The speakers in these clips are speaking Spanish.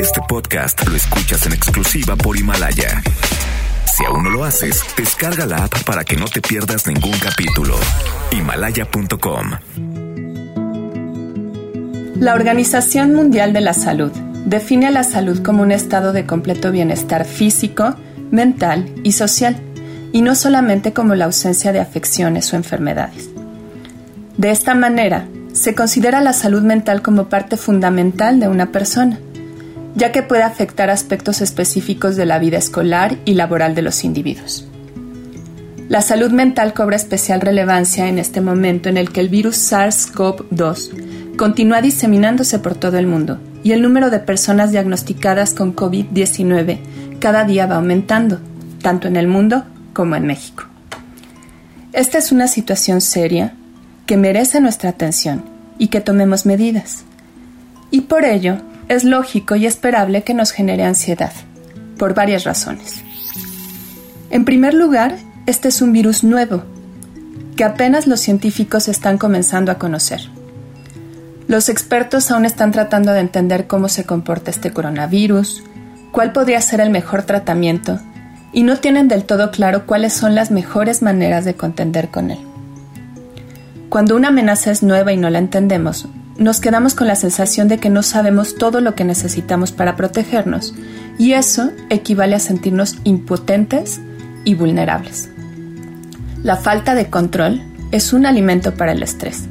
Este podcast lo escuchas en exclusiva por Himalaya. Si aún no lo haces, descarga la app para que no te pierdas ningún capítulo. Himalaya.com. La Organización Mundial de la Salud define a la salud como un estado de completo bienestar físico, mental y social, y no solamente como la ausencia de afecciones o enfermedades. De esta manera, se considera la salud mental como parte fundamental de una persona, ya que puede afectar aspectos específicos de la vida escolar y laboral de los individuos. La salud mental cobra especial relevancia en este momento en el que el virus SARS-CoV-2 continúa diseminándose por todo el mundo y el número de personas diagnosticadas con COVID-19 cada día va aumentando, tanto en el mundo como en México. Esta es una situación seria que merece nuestra atención y que tomemos medidas. Y por ello es lógico y esperable que nos genere ansiedad, por varias razones. En primer lugar, este es un virus nuevo, que apenas los científicos están comenzando a conocer. Los expertos aún están tratando de entender cómo se comporta este coronavirus, cuál podría ser el mejor tratamiento, y no tienen del todo claro cuáles son las mejores maneras de contender con él. Cuando una amenaza es nueva y no la entendemos, nos quedamos con la sensación de que no sabemos todo lo que necesitamos para protegernos, y eso equivale a sentirnos impotentes y vulnerables. La falta de control es un alimento para el estrés.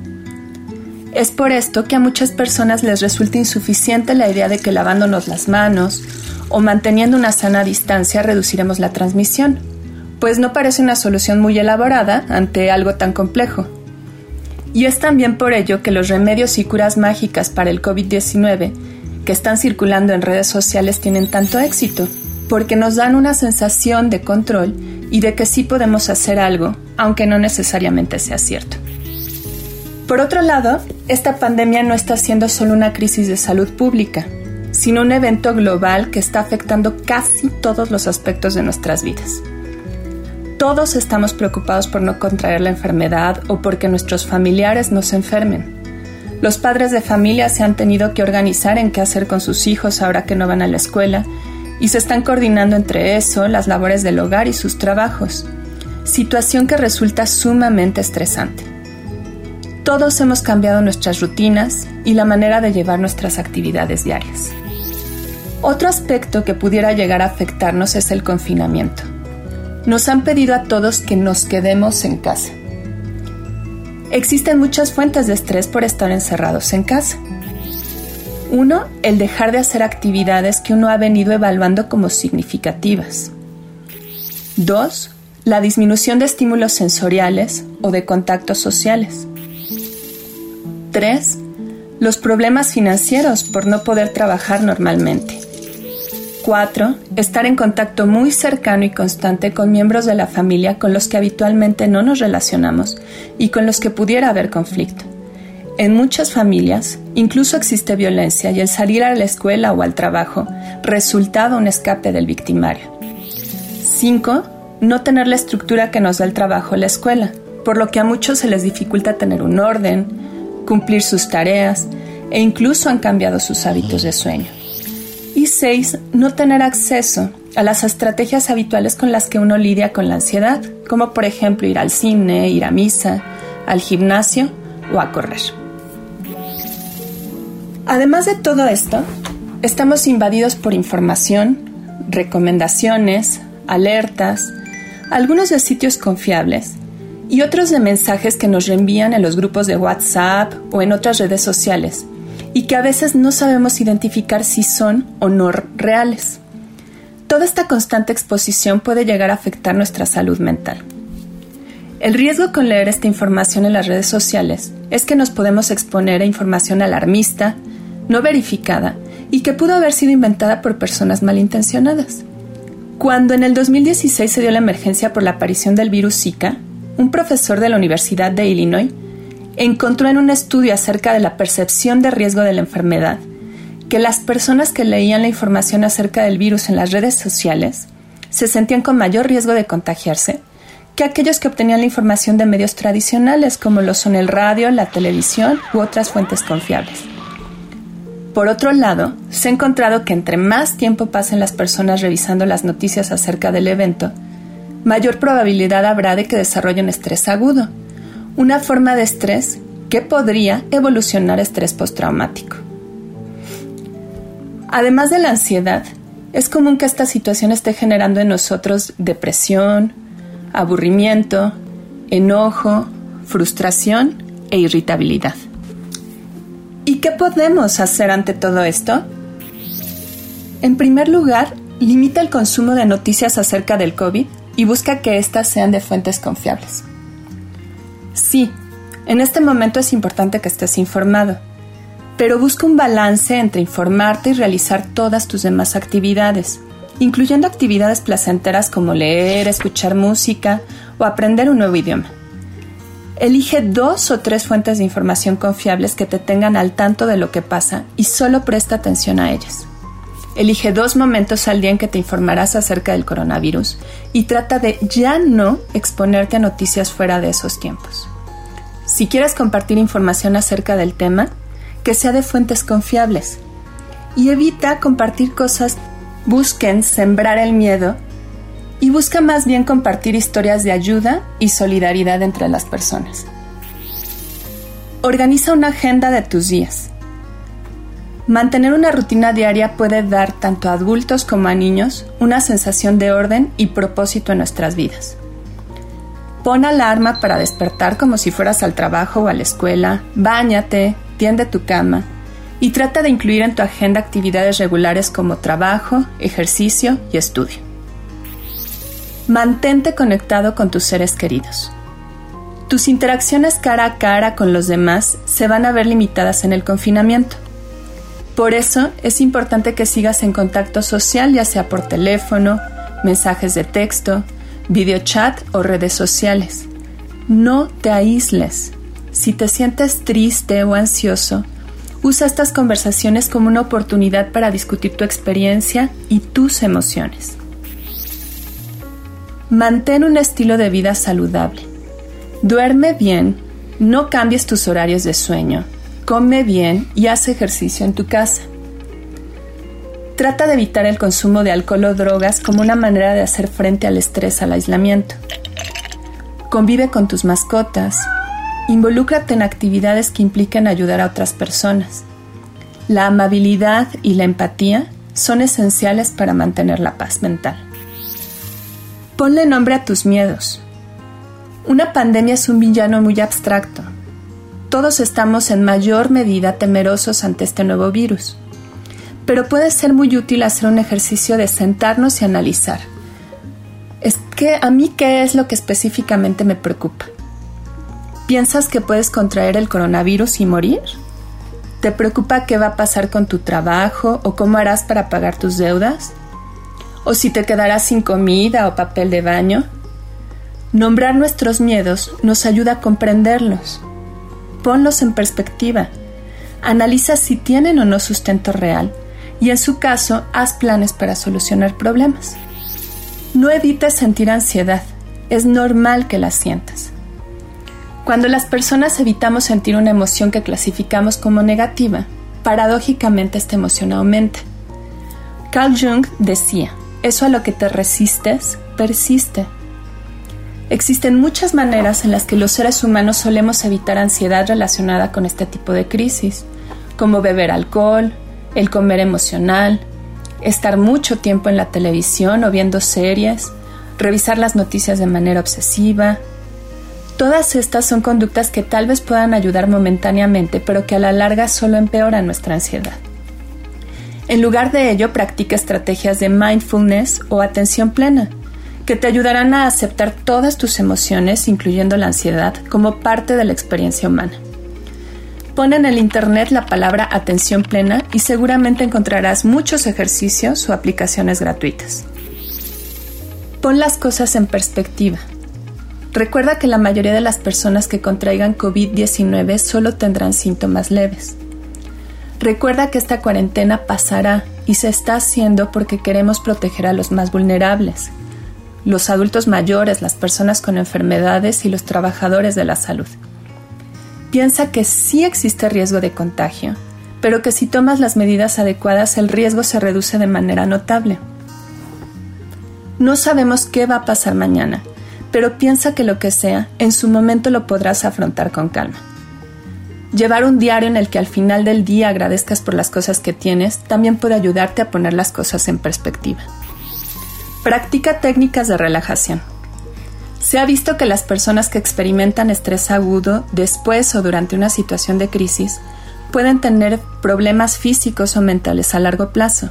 Es por esto que a muchas personas les resulta insuficiente la idea de que lavándonos las manos o manteniendo una sana distancia reduciremos la transmisión, pues no parece una solución muy elaborada ante algo tan complejo. Y es también por ello que los remedios y curas mágicas para el COVID-19 que están circulando en redes sociales tienen tanto éxito, porque nos dan una sensación de control y de que sí podemos hacer algo, aunque no necesariamente sea cierto. Por otro lado, esta pandemia no está siendo solo una crisis de salud pública, sino un evento global que está afectando casi todos los aspectos de nuestras vidas. Todos estamos preocupados por no contraer la enfermedad o porque nuestros familiares no se enfermen. Los padres de familia se han tenido que organizar en qué hacer con sus hijos ahora que no van a la escuela y se están coordinando entre eso, las labores del hogar y sus trabajos, situación que resulta sumamente estresante. Todos hemos cambiado nuestras rutinas y la manera de llevar nuestras actividades diarias. Otro aspecto que pudiera llegar a afectarnos es el confinamiento nos han pedido a todos que nos quedemos en casa. Existen muchas fuentes de estrés por estar encerrados en casa. Uno, el dejar de hacer actividades que uno ha venido evaluando como significativas. Dos, la disminución de estímulos sensoriales o de contactos sociales. Tres, los problemas financieros por no poder trabajar normalmente. 4. Estar en contacto muy cercano y constante con miembros de la familia con los que habitualmente no nos relacionamos y con los que pudiera haber conflicto. En muchas familias incluso existe violencia y el salir a la escuela o al trabajo resulta un escape del victimario. 5. No tener la estructura que nos da el trabajo en la escuela, por lo que a muchos se les dificulta tener un orden, cumplir sus tareas e incluso han cambiado sus hábitos de sueño. Y seis, no tener acceso a las estrategias habituales con las que uno lidia con la ansiedad, como por ejemplo ir al cine, ir a misa, al gimnasio o a correr. Además de todo esto, estamos invadidos por información, recomendaciones, alertas, algunos de sitios confiables y otros de mensajes que nos reenvían en los grupos de WhatsApp o en otras redes sociales y que a veces no sabemos identificar si son o no reales. Toda esta constante exposición puede llegar a afectar nuestra salud mental. El riesgo con leer esta información en las redes sociales es que nos podemos exponer a información alarmista, no verificada y que pudo haber sido inventada por personas malintencionadas. Cuando en el 2016 se dio la emergencia por la aparición del virus Zika, un profesor de la Universidad de Illinois encontró en un estudio acerca de la percepción de riesgo de la enfermedad que las personas que leían la información acerca del virus en las redes sociales se sentían con mayor riesgo de contagiarse que aquellos que obtenían la información de medios tradicionales como lo son el radio, la televisión u otras fuentes confiables. Por otro lado, se ha encontrado que entre más tiempo pasen las personas revisando las noticias acerca del evento, mayor probabilidad habrá de que desarrollen estrés agudo, una forma de estrés que podría evolucionar estrés postraumático. Además de la ansiedad, es común que esta situación esté generando en nosotros depresión, aburrimiento, enojo, frustración e irritabilidad. ¿Y qué podemos hacer ante todo esto? En primer lugar, limita el consumo de noticias acerca del COVID y busca que éstas sean de fuentes confiables. Sí, en este momento es importante que estés informado, pero busca un balance entre informarte y realizar todas tus demás actividades, incluyendo actividades placenteras como leer, escuchar música o aprender un nuevo idioma. Elige dos o tres fuentes de información confiables que te tengan al tanto de lo que pasa y solo presta atención a ellas. Elige dos momentos al día en que te informarás acerca del coronavirus y trata de ya no exponerte a noticias fuera de esos tiempos. Si quieres compartir información acerca del tema, que sea de fuentes confiables. Y evita compartir cosas, busquen sembrar el miedo y busca más bien compartir historias de ayuda y solidaridad entre las personas. Organiza una agenda de tus días. Mantener una rutina diaria puede dar tanto a adultos como a niños una sensación de orden y propósito en nuestras vidas. Pon alarma para despertar como si fueras al trabajo o a la escuela, báñate, tiende tu cama y trata de incluir en tu agenda actividades regulares como trabajo, ejercicio y estudio. Mantente conectado con tus seres queridos. Tus interacciones cara a cara con los demás se van a ver limitadas en el confinamiento. Por eso es importante que sigas en contacto social ya sea por teléfono, mensajes de texto, videochat o redes sociales. No te aísles. Si te sientes triste o ansioso, usa estas conversaciones como una oportunidad para discutir tu experiencia y tus emociones. Mantén un estilo de vida saludable. Duerme bien, no cambies tus horarios de sueño, come bien y haz ejercicio en tu casa. Trata de evitar el consumo de alcohol o drogas como una manera de hacer frente al estrés al aislamiento. Convive con tus mascotas. Involúcrate en actividades que impliquen ayudar a otras personas. La amabilidad y la empatía son esenciales para mantener la paz mental. Ponle nombre a tus miedos. Una pandemia es un villano muy abstracto. Todos estamos en mayor medida temerosos ante este nuevo virus pero puede ser muy útil hacer un ejercicio de sentarnos y analizar. Es que a mí qué es lo que específicamente me preocupa. ¿Piensas que puedes contraer el coronavirus y morir? ¿Te preocupa qué va a pasar con tu trabajo o cómo harás para pagar tus deudas? ¿O si te quedarás sin comida o papel de baño? Nombrar nuestros miedos nos ayuda a comprenderlos. Ponlos en perspectiva. Analiza si tienen o no sustento real y en su caso haz planes para solucionar problemas. No evites sentir ansiedad, es normal que la sientas. Cuando las personas evitamos sentir una emoción que clasificamos como negativa, paradójicamente esta emoción aumenta. Carl Jung decía, eso a lo que te resistes, persiste. Existen muchas maneras en las que los seres humanos solemos evitar ansiedad relacionada con este tipo de crisis, como beber alcohol, el comer emocional, estar mucho tiempo en la televisión o viendo series, revisar las noticias de manera obsesiva. Todas estas son conductas que tal vez puedan ayudar momentáneamente, pero que a la larga solo empeoran nuestra ansiedad. En lugar de ello, practica estrategias de mindfulness o atención plena, que te ayudarán a aceptar todas tus emociones, incluyendo la ansiedad, como parte de la experiencia humana. Pon en el Internet la palabra atención plena y seguramente encontrarás muchos ejercicios o aplicaciones gratuitas. Pon las cosas en perspectiva. Recuerda que la mayoría de las personas que contraigan COVID-19 solo tendrán síntomas leves. Recuerda que esta cuarentena pasará y se está haciendo porque queremos proteger a los más vulnerables, los adultos mayores, las personas con enfermedades y los trabajadores de la salud. Piensa que sí existe riesgo de contagio, pero que si tomas las medidas adecuadas el riesgo se reduce de manera notable. No sabemos qué va a pasar mañana, pero piensa que lo que sea, en su momento lo podrás afrontar con calma. Llevar un diario en el que al final del día agradezcas por las cosas que tienes también puede ayudarte a poner las cosas en perspectiva. Practica técnicas de relajación. Se ha visto que las personas que experimentan estrés agudo después o durante una situación de crisis pueden tener problemas físicos o mentales a largo plazo.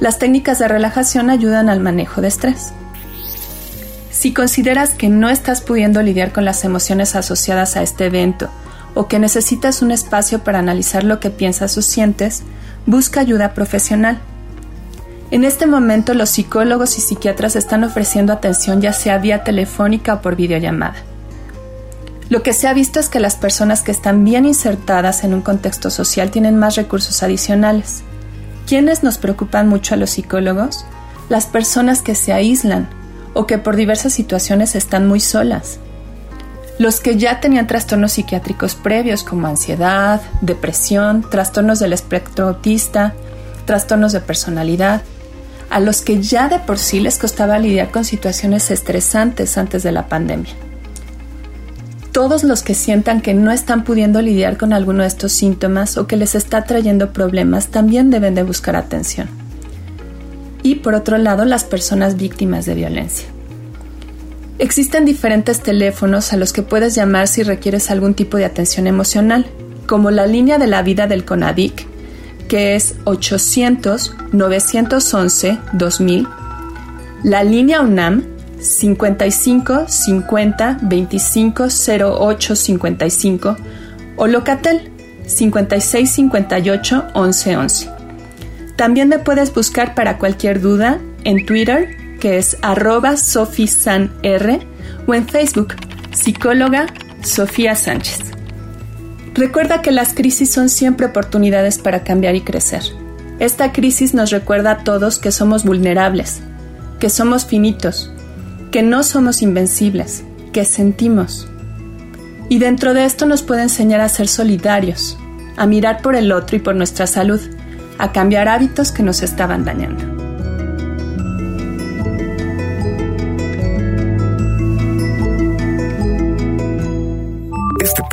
Las técnicas de relajación ayudan al manejo de estrés. Si consideras que no estás pudiendo lidiar con las emociones asociadas a este evento o que necesitas un espacio para analizar lo que piensas o sientes, busca ayuda profesional. En este momento los psicólogos y psiquiatras están ofreciendo atención ya sea vía telefónica o por videollamada. Lo que se ha visto es que las personas que están bien insertadas en un contexto social tienen más recursos adicionales. ¿Quiénes nos preocupan mucho a los psicólogos? Las personas que se aíslan o que por diversas situaciones están muy solas. Los que ya tenían trastornos psiquiátricos previos como ansiedad, depresión, trastornos del espectro autista, trastornos de personalidad, a los que ya de por sí les costaba lidiar con situaciones estresantes antes de la pandemia. Todos los que sientan que no están pudiendo lidiar con alguno de estos síntomas o que les está trayendo problemas también deben de buscar atención. Y por otro lado, las personas víctimas de violencia. Existen diferentes teléfonos a los que puedes llamar si requieres algún tipo de atención emocional, como la línea de la vida del CONADIC, que es 800-911-2000, la línea UNAM 55 50 25 08 55 o Locatel 56 58 11 11. También me puedes buscar para cualquier duda en Twitter que es arroba sofisanr o en Facebook, psicóloga Sofía Sánchez. Recuerda que las crisis son siempre oportunidades para cambiar y crecer. Esta crisis nos recuerda a todos que somos vulnerables, que somos finitos, que no somos invencibles, que sentimos. Y dentro de esto nos puede enseñar a ser solidarios, a mirar por el otro y por nuestra salud, a cambiar hábitos que nos estaban dañando.